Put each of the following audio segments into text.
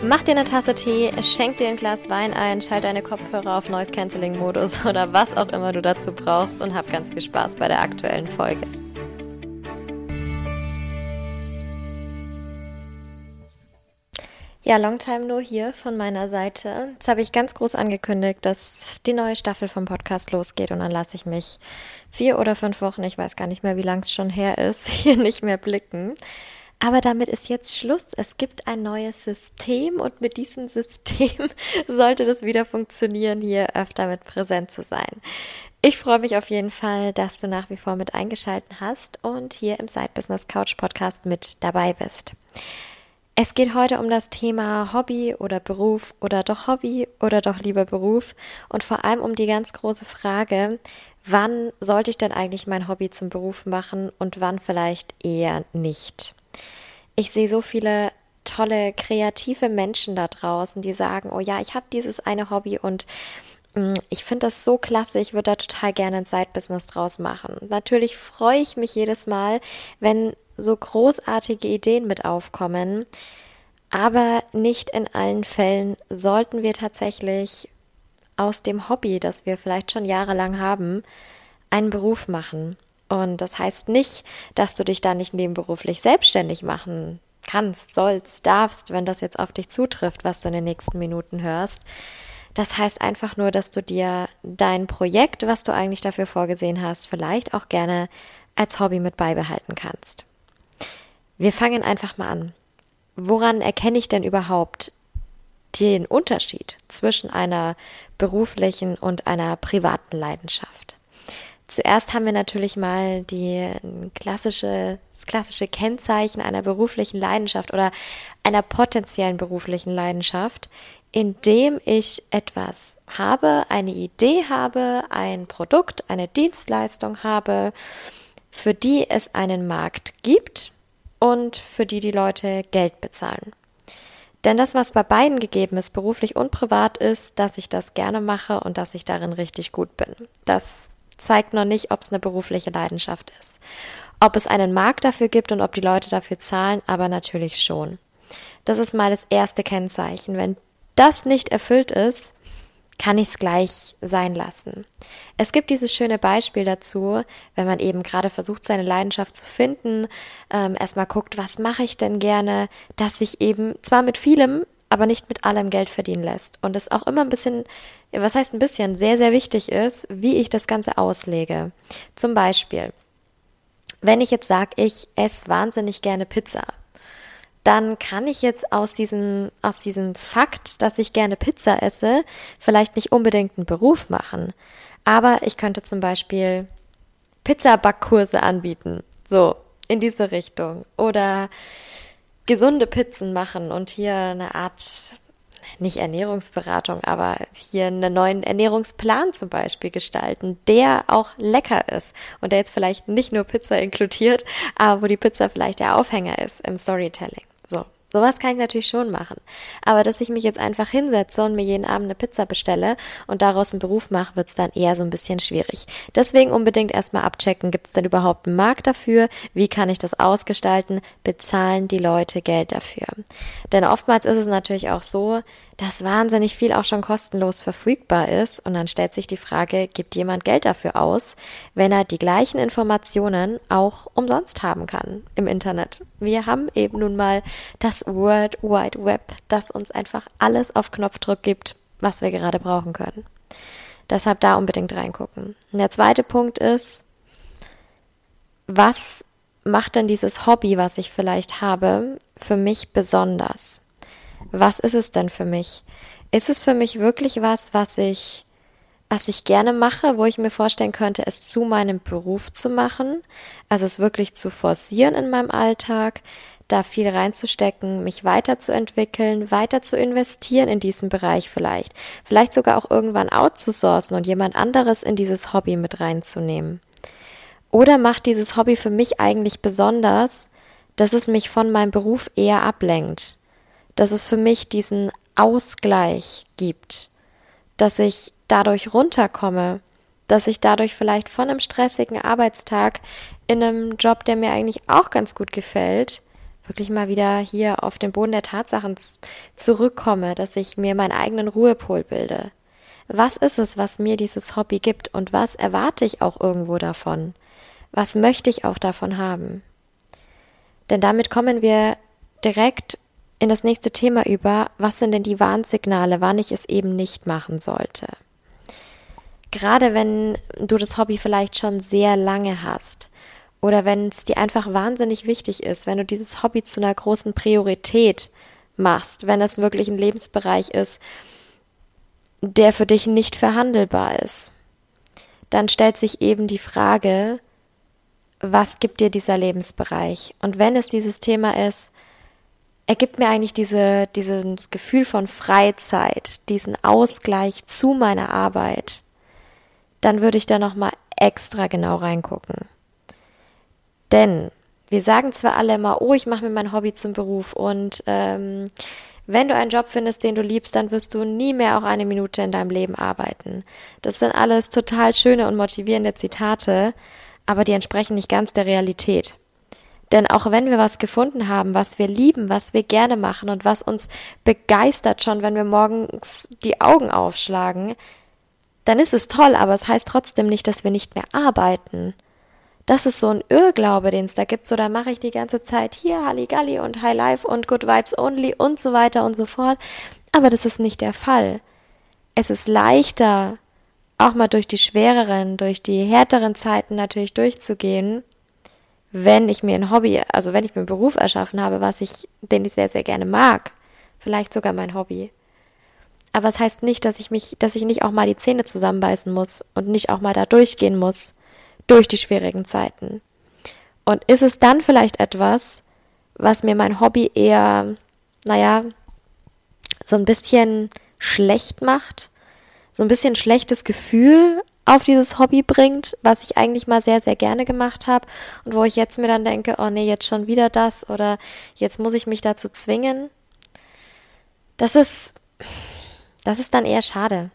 Mach dir eine Tasse Tee, schenk dir ein Glas Wein ein, schalt deine Kopfhörer auf Noise Cancelling Modus oder was auch immer du dazu brauchst und hab ganz viel Spaß bei der aktuellen Folge. Ja, Longtime nur hier von meiner Seite. Jetzt habe ich ganz groß angekündigt, dass die neue Staffel vom Podcast losgeht und dann lasse ich mich vier oder fünf Wochen, ich weiß gar nicht mehr, wie lang es schon her ist, hier nicht mehr blicken. Aber damit ist jetzt Schluss. Es gibt ein neues System und mit diesem System sollte das wieder funktionieren, hier öfter mit präsent zu sein. Ich freue mich auf jeden Fall, dass du nach wie vor mit eingeschalten hast und hier im Side Business Couch Podcast mit dabei bist. Es geht heute um das Thema Hobby oder Beruf oder doch Hobby oder doch lieber Beruf und vor allem um die ganz große Frage, wann sollte ich denn eigentlich mein Hobby zum Beruf machen und wann vielleicht eher nicht ich sehe so viele tolle, kreative Menschen da draußen, die sagen, oh ja, ich habe dieses eine Hobby und mm, ich finde das so klasse, ich würde da total gerne ein Side-Business draus machen. Natürlich freue ich mich jedes Mal, wenn so großartige Ideen mit aufkommen, aber nicht in allen Fällen sollten wir tatsächlich aus dem Hobby, das wir vielleicht schon jahrelang haben, einen Beruf machen. Und das heißt nicht, dass du dich da nicht nebenberuflich selbstständig machen kannst, sollst, darfst, wenn das jetzt auf dich zutrifft, was du in den nächsten Minuten hörst. Das heißt einfach nur, dass du dir dein Projekt, was du eigentlich dafür vorgesehen hast, vielleicht auch gerne als Hobby mit beibehalten kannst. Wir fangen einfach mal an. Woran erkenne ich denn überhaupt den Unterschied zwischen einer beruflichen und einer privaten Leidenschaft? Zuerst haben wir natürlich mal die klassische, das klassische Kennzeichen einer beruflichen Leidenschaft oder einer potenziellen beruflichen Leidenschaft, indem ich etwas habe, eine Idee habe, ein Produkt, eine Dienstleistung habe, für die es einen Markt gibt und für die die Leute Geld bezahlen. Denn das, was bei beiden gegeben ist, beruflich und privat, ist, dass ich das gerne mache und dass ich darin richtig gut bin. Das zeigt noch nicht, ob es eine berufliche Leidenschaft ist. Ob es einen Markt dafür gibt und ob die Leute dafür zahlen, aber natürlich schon. Das ist mal das erste Kennzeichen. Wenn das nicht erfüllt ist, kann ich es gleich sein lassen. Es gibt dieses schöne Beispiel dazu, wenn man eben gerade versucht, seine Leidenschaft zu finden, ähm, erstmal guckt, was mache ich denn gerne, dass sich eben zwar mit vielem aber nicht mit allem Geld verdienen lässt. Und es auch immer ein bisschen, was heißt ein bisschen, sehr, sehr wichtig ist, wie ich das Ganze auslege. Zum Beispiel, wenn ich jetzt sage, ich esse wahnsinnig gerne Pizza, dann kann ich jetzt aus diesem, aus diesem Fakt, dass ich gerne Pizza esse, vielleicht nicht unbedingt einen Beruf machen. Aber ich könnte zum Beispiel Pizza-Backkurse anbieten. So, in diese Richtung. Oder gesunde Pizzen machen und hier eine Art, nicht Ernährungsberatung, aber hier einen neuen Ernährungsplan zum Beispiel gestalten, der auch lecker ist und der jetzt vielleicht nicht nur Pizza inkludiert, aber wo die Pizza vielleicht der Aufhänger ist im Storytelling. So. Sowas kann ich natürlich schon machen. Aber dass ich mich jetzt einfach hinsetze und mir jeden Abend eine Pizza bestelle und daraus einen Beruf mache, wird es dann eher so ein bisschen schwierig. Deswegen unbedingt erstmal abchecken, gibt es denn überhaupt einen Markt dafür? Wie kann ich das ausgestalten? Bezahlen die Leute Geld dafür? Denn oftmals ist es natürlich auch so, dass wahnsinnig viel auch schon kostenlos verfügbar ist. Und dann stellt sich die Frage, gibt jemand Geld dafür aus, wenn er die gleichen Informationen auch umsonst haben kann im Internet? Wir haben eben nun mal das World Wide Web, das uns einfach alles auf Knopfdruck gibt, was wir gerade brauchen können. Deshalb da unbedingt reingucken. Und der zweite Punkt ist, was macht denn dieses Hobby, was ich vielleicht habe, für mich besonders? Was ist es denn für mich? Ist es für mich wirklich was, was ich, was ich gerne mache, wo ich mir vorstellen könnte, es zu meinem Beruf zu machen? Also es wirklich zu forcieren in meinem Alltag, da viel reinzustecken, mich weiterzuentwickeln, weiter zu investieren in diesen Bereich vielleicht. Vielleicht sogar auch irgendwann outzusourcen und jemand anderes in dieses Hobby mit reinzunehmen. Oder macht dieses Hobby für mich eigentlich besonders, dass es mich von meinem Beruf eher ablenkt? Dass es für mich diesen Ausgleich gibt? Dass ich dadurch runterkomme? Dass ich dadurch vielleicht von einem stressigen Arbeitstag in einem Job, der mir eigentlich auch ganz gut gefällt, wirklich mal wieder hier auf den Boden der Tatsachen zurückkomme, dass ich mir meinen eigenen Ruhepol bilde. Was ist es, was mir dieses Hobby gibt und was erwarte ich auch irgendwo davon? Was möchte ich auch davon haben? Denn damit kommen wir direkt in das nächste Thema über, was sind denn die Warnsignale, wann ich es eben nicht machen sollte. Gerade wenn du das Hobby vielleicht schon sehr lange hast oder wenn es dir einfach wahnsinnig wichtig ist, wenn du dieses Hobby zu einer großen Priorität machst, wenn es wirklich ein Lebensbereich ist, der für dich nicht verhandelbar ist, dann stellt sich eben die Frage, was gibt dir dieser Lebensbereich? Und wenn es dieses Thema ist, er gibt mir eigentlich diese, dieses Gefühl von Freizeit, diesen Ausgleich zu meiner Arbeit, dann würde ich da nochmal extra genau reingucken. Denn wir sagen zwar alle immer, oh, ich mache mir mein Hobby zum Beruf und ähm, wenn du einen Job findest, den du liebst, dann wirst du nie mehr auch eine Minute in deinem Leben arbeiten. Das sind alles total schöne und motivierende Zitate, aber die entsprechen nicht ganz der Realität. Denn auch wenn wir was gefunden haben, was wir lieben, was wir gerne machen und was uns begeistert schon, wenn wir morgens die Augen aufschlagen, dann ist es toll, aber es heißt trotzdem nicht, dass wir nicht mehr arbeiten. Das ist so ein Irrglaube, den es da gibt. So, da mache ich die ganze Zeit hier Halligalli und High Life und Good Vibes Only und so weiter und so fort. Aber das ist nicht der Fall. Es ist leichter, auch mal durch die schwereren, durch die härteren Zeiten natürlich durchzugehen, wenn ich mir ein Hobby, also wenn ich mir einen Beruf erschaffen habe, was ich, den ich sehr, sehr gerne mag. Vielleicht sogar mein Hobby. Aber es das heißt nicht, dass ich mich, dass ich nicht auch mal die Zähne zusammenbeißen muss und nicht auch mal da durchgehen muss, durch die schwierigen Zeiten. Und ist es dann vielleicht etwas, was mir mein Hobby eher, naja, so ein bisschen schlecht macht, so ein bisschen schlechtes Gefühl auf dieses Hobby bringt, was ich eigentlich mal sehr, sehr gerne gemacht habe und wo ich jetzt mir dann denke, oh nee, jetzt schon wieder das oder jetzt muss ich mich dazu zwingen. Das ist, das ist dann eher schade.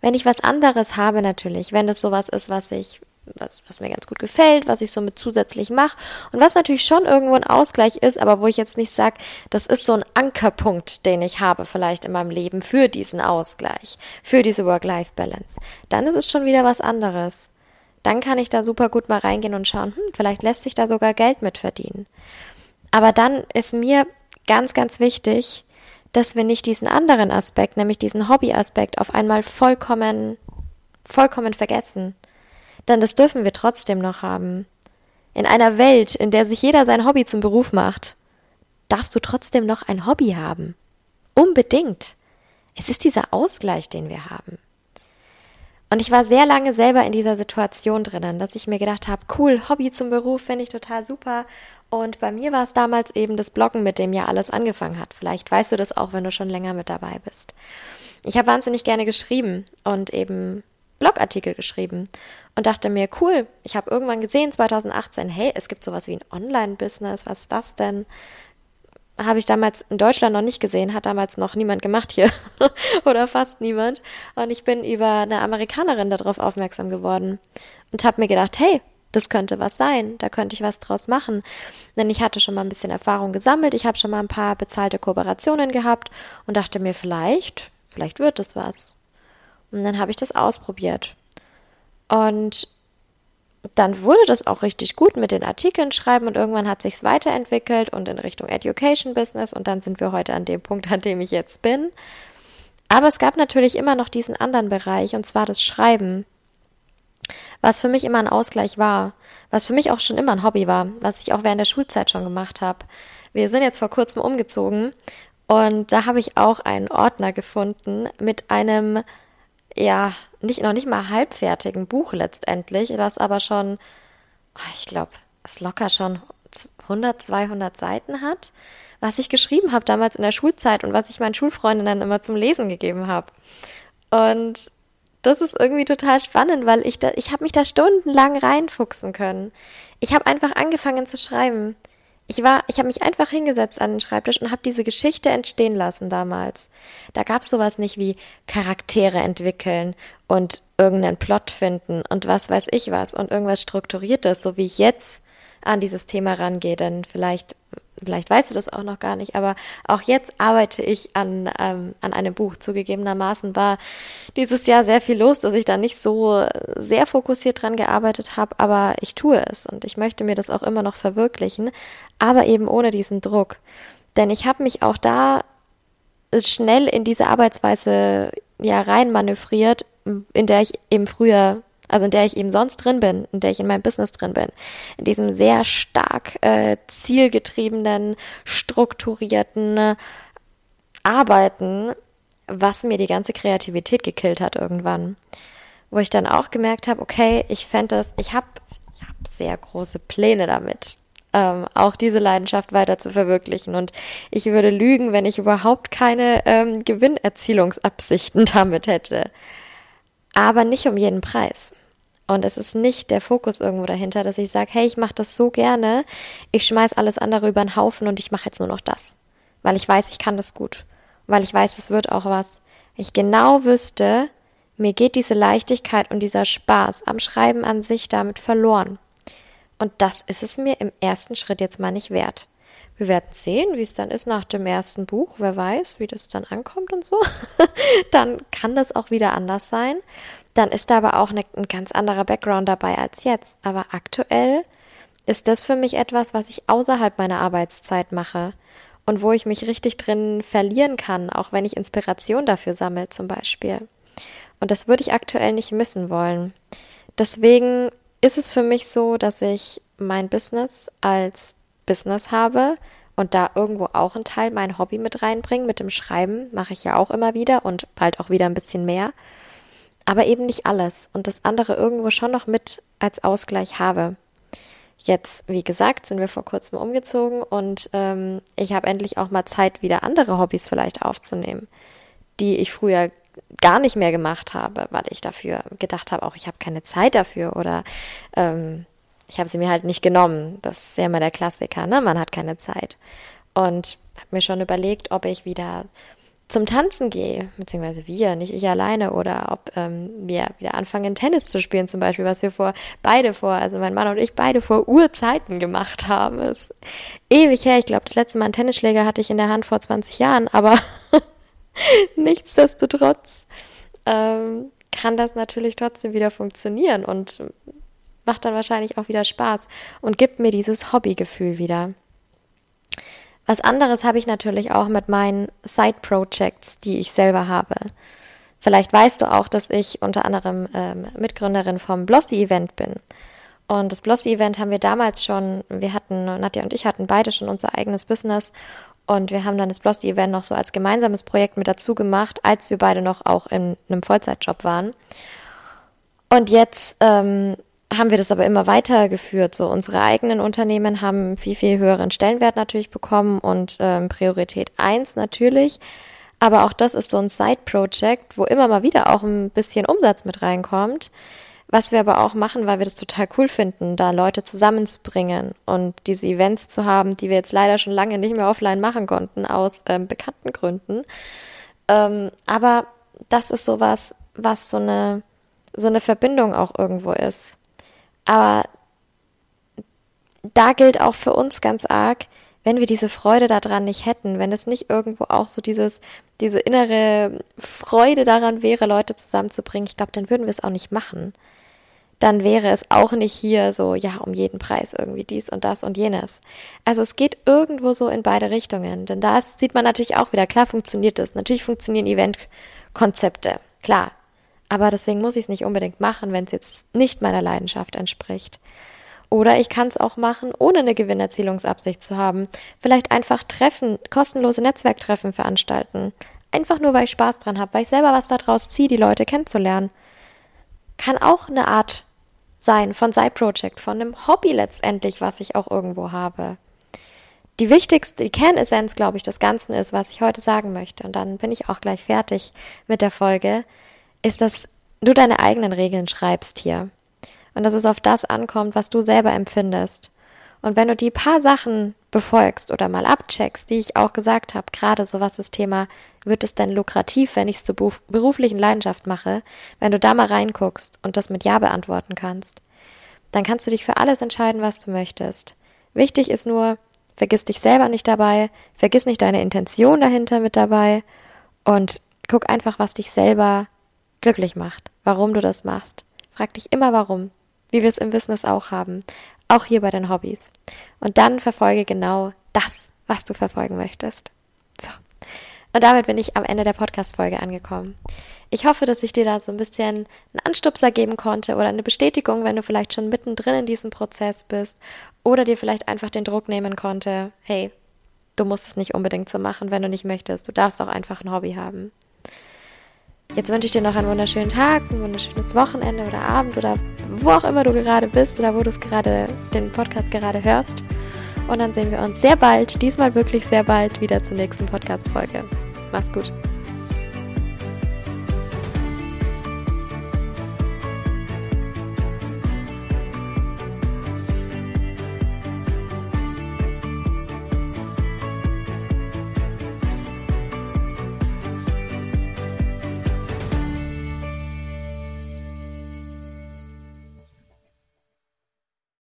Wenn ich was anderes habe natürlich, wenn es sowas ist, was ich was, was mir ganz gut gefällt, was ich so mit zusätzlich mache und was natürlich schon irgendwo ein Ausgleich ist, aber wo ich jetzt nicht sage, das ist so ein Ankerpunkt, den ich habe vielleicht in meinem Leben für diesen Ausgleich, für diese Work-Life-Balance, dann ist es schon wieder was anderes. Dann kann ich da super gut mal reingehen und schauen, hm, vielleicht lässt sich da sogar Geld mit verdienen. Aber dann ist mir ganz, ganz wichtig, dass wir nicht diesen anderen Aspekt, nämlich diesen Hobby-Aspekt, auf einmal vollkommen, vollkommen vergessen dann das dürfen wir trotzdem noch haben. In einer Welt, in der sich jeder sein Hobby zum Beruf macht, darfst du trotzdem noch ein Hobby haben. Unbedingt. Es ist dieser Ausgleich, den wir haben. Und ich war sehr lange selber in dieser Situation drinnen, dass ich mir gedacht habe, cool, Hobby zum Beruf finde ich total super. Und bei mir war es damals eben das Bloggen, mit dem ja alles angefangen hat. Vielleicht weißt du das auch, wenn du schon länger mit dabei bist. Ich habe wahnsinnig gerne geschrieben und eben Blogartikel geschrieben und dachte mir, cool, ich habe irgendwann gesehen, 2018, hey, es gibt sowas wie ein Online-Business, was ist das denn? Habe ich damals in Deutschland noch nicht gesehen, hat damals noch niemand gemacht hier oder fast niemand. Und ich bin über eine Amerikanerin darauf aufmerksam geworden und habe mir gedacht, hey, das könnte was sein, da könnte ich was draus machen. Denn ich hatte schon mal ein bisschen Erfahrung gesammelt, ich habe schon mal ein paar bezahlte Kooperationen gehabt und dachte mir, vielleicht, vielleicht wird es was. Und dann habe ich das ausprobiert. Und dann wurde das auch richtig gut mit den Artikeln schreiben und irgendwann hat sich's weiterentwickelt und in Richtung Education Business und dann sind wir heute an dem Punkt, an dem ich jetzt bin. Aber es gab natürlich immer noch diesen anderen Bereich und zwar das Schreiben. was für mich immer ein Ausgleich war, was für mich auch schon immer ein Hobby war, was ich auch während der Schulzeit schon gemacht habe. Wir sind jetzt vor kurzem umgezogen und da habe ich auch einen Ordner gefunden mit einem, ja, nicht, noch nicht mal halbfertigen Buch letztendlich, das aber schon, oh, ich glaube, es locker schon 100, 200 Seiten hat, was ich geschrieben habe damals in der Schulzeit und was ich meinen Schulfreundinnen immer zum Lesen gegeben habe. Und das ist irgendwie total spannend, weil ich da, ich habe mich da stundenlang reinfuchsen können. Ich habe einfach angefangen zu schreiben. Ich war, ich habe mich einfach hingesetzt an den Schreibtisch und habe diese Geschichte entstehen lassen damals. Da gab's sowas nicht wie Charaktere entwickeln und irgendeinen Plot finden und was weiß ich was und irgendwas strukturiertes, so wie ich jetzt an dieses Thema rangehe, denn vielleicht vielleicht weißt du das auch noch gar nicht, aber auch jetzt arbeite ich an, ähm, an einem Buch. Zugegebenermaßen war dieses Jahr sehr viel los, dass ich da nicht so sehr fokussiert dran gearbeitet habe, aber ich tue es und ich möchte mir das auch immer noch verwirklichen, aber eben ohne diesen Druck. Denn ich habe mich auch da schnell in diese Arbeitsweise ja rein manövriert, in der ich eben früher also in der ich eben sonst drin bin, in der ich in meinem Business drin bin, in diesem sehr stark äh, zielgetriebenen, strukturierten äh, Arbeiten, was mir die ganze Kreativität gekillt hat irgendwann. Wo ich dann auch gemerkt habe, okay, ich fände das, ich habe ich hab sehr große Pläne damit. Ähm, auch diese Leidenschaft weiter zu verwirklichen. Und ich würde lügen, wenn ich überhaupt keine ähm, Gewinnerzielungsabsichten damit hätte. Aber nicht um jeden Preis. Und es ist nicht der Fokus irgendwo dahinter, dass ich sage, hey, ich mache das so gerne, ich schmeiß alles andere über den Haufen und ich mache jetzt nur noch das. Weil ich weiß, ich kann das gut. Weil ich weiß, es wird auch was. Ich genau wüsste, mir geht diese Leichtigkeit und dieser Spaß am Schreiben an sich damit verloren. Und das ist es mir im ersten Schritt jetzt mal nicht wert. Wir werden sehen, wie es dann ist nach dem ersten Buch. Wer weiß, wie das dann ankommt und so. dann kann das auch wieder anders sein dann ist da aber auch eine, ein ganz anderer Background dabei als jetzt. Aber aktuell ist das für mich etwas, was ich außerhalb meiner Arbeitszeit mache und wo ich mich richtig drin verlieren kann, auch wenn ich Inspiration dafür sammle zum Beispiel. Und das würde ich aktuell nicht missen wollen. Deswegen ist es für mich so, dass ich mein Business als Business habe und da irgendwo auch einen Teil mein Hobby mit reinbringen. Mit dem Schreiben mache ich ja auch immer wieder und bald auch wieder ein bisschen mehr aber eben nicht alles und das andere irgendwo schon noch mit als Ausgleich habe. Jetzt, wie gesagt, sind wir vor kurzem umgezogen und ähm, ich habe endlich auch mal Zeit, wieder andere Hobbys vielleicht aufzunehmen, die ich früher gar nicht mehr gemacht habe, weil ich dafür gedacht habe, auch ich habe keine Zeit dafür oder ähm, ich habe sie mir halt nicht genommen. Das ist ja immer der Klassiker, ne? Man hat keine Zeit. Und habe mir schon überlegt, ob ich wieder zum Tanzen gehe, beziehungsweise wir, nicht ich alleine, oder ob ähm, wir wieder anfangen, Tennis zu spielen, zum Beispiel, was wir vor beide vor, also mein Mann und ich beide vor Urzeiten gemacht haben. Das ist ewig her. Ich glaube, das letzte Mal einen Tennisschläger hatte ich in der Hand vor 20 Jahren, aber nichtsdestotrotz ähm, kann das natürlich trotzdem wieder funktionieren und macht dann wahrscheinlich auch wieder Spaß und gibt mir dieses Hobbygefühl wieder. Was anderes habe ich natürlich auch mit meinen Side-Projects, die ich selber habe. Vielleicht weißt du auch, dass ich unter anderem ähm, Mitgründerin vom Blossy-Event bin. Und das Blossy-Event haben wir damals schon, wir hatten, Nadja und ich hatten beide schon unser eigenes Business und wir haben dann das Blossy-Event noch so als gemeinsames Projekt mit dazu gemacht, als wir beide noch auch in einem Vollzeitjob waren. Und jetzt ähm, haben wir das aber immer weitergeführt. So unsere eigenen Unternehmen haben viel, viel höheren Stellenwert natürlich bekommen und ähm, Priorität eins natürlich. Aber auch das ist so ein Side-Project, wo immer mal wieder auch ein bisschen Umsatz mit reinkommt. Was wir aber auch machen, weil wir das total cool finden, da Leute zusammenzubringen und diese Events zu haben, die wir jetzt leider schon lange nicht mehr offline machen konnten, aus ähm, bekannten Gründen. Ähm, aber das ist sowas, was so eine, so eine Verbindung auch irgendwo ist. Aber da gilt auch für uns ganz arg, wenn wir diese Freude daran nicht hätten, wenn es nicht irgendwo auch so dieses, diese innere Freude daran wäre, Leute zusammenzubringen, ich glaube, dann würden wir es auch nicht machen. Dann wäre es auch nicht hier so, ja, um jeden Preis irgendwie dies und das und jenes. Also es geht irgendwo so in beide Richtungen. Denn da sieht man natürlich auch wieder, klar funktioniert es. Natürlich funktionieren Eventkonzepte. Klar, aber deswegen muss ich es nicht unbedingt machen, wenn es jetzt nicht meiner Leidenschaft entspricht. Oder ich kann es auch machen, ohne eine Gewinnerzielungsabsicht zu haben. Vielleicht einfach Treffen, kostenlose Netzwerktreffen veranstalten. Einfach nur, weil ich Spaß dran habe, weil ich selber was daraus ziehe, die Leute kennenzulernen. Kann auch eine Art sein von Side Project, von einem Hobby letztendlich, was ich auch irgendwo habe. Die wichtigste, die Kernessenz, glaube ich, des Ganzen ist, was ich heute sagen möchte, und dann bin ich auch gleich fertig mit der Folge, ist, dass du deine eigenen Regeln schreibst hier und dass es auf das ankommt, was du selber empfindest. Und wenn du die paar Sachen befolgst oder mal abcheckst, die ich auch gesagt habe, gerade so was das Thema, wird es denn lukrativ, wenn ich es zur beruflichen Leidenschaft mache, wenn du da mal reinguckst und das mit Ja beantworten kannst, dann kannst du dich für alles entscheiden, was du möchtest. Wichtig ist nur, vergiss dich selber nicht dabei, vergiss nicht deine Intention dahinter mit dabei und guck einfach, was dich selber glücklich macht, warum du das machst. Frag dich immer warum wie wir es im Business auch haben, auch hier bei den Hobbys. Und dann verfolge genau das, was du verfolgen möchtest. So. Und damit bin ich am Ende der Podcast-Folge angekommen. Ich hoffe, dass ich dir da so ein bisschen einen Anstupser geben konnte oder eine Bestätigung, wenn du vielleicht schon mittendrin in diesem Prozess bist oder dir vielleicht einfach den Druck nehmen konnte, hey, du musst es nicht unbedingt so machen, wenn du nicht möchtest. Du darfst auch einfach ein Hobby haben. Jetzt wünsche ich dir noch einen wunderschönen Tag, ein wunderschönes Wochenende oder Abend oder wo auch immer du gerade bist oder wo du es gerade, den Podcast gerade hörst. Und dann sehen wir uns sehr bald, diesmal wirklich sehr bald, wieder zur nächsten Podcast-Folge. Mach's gut.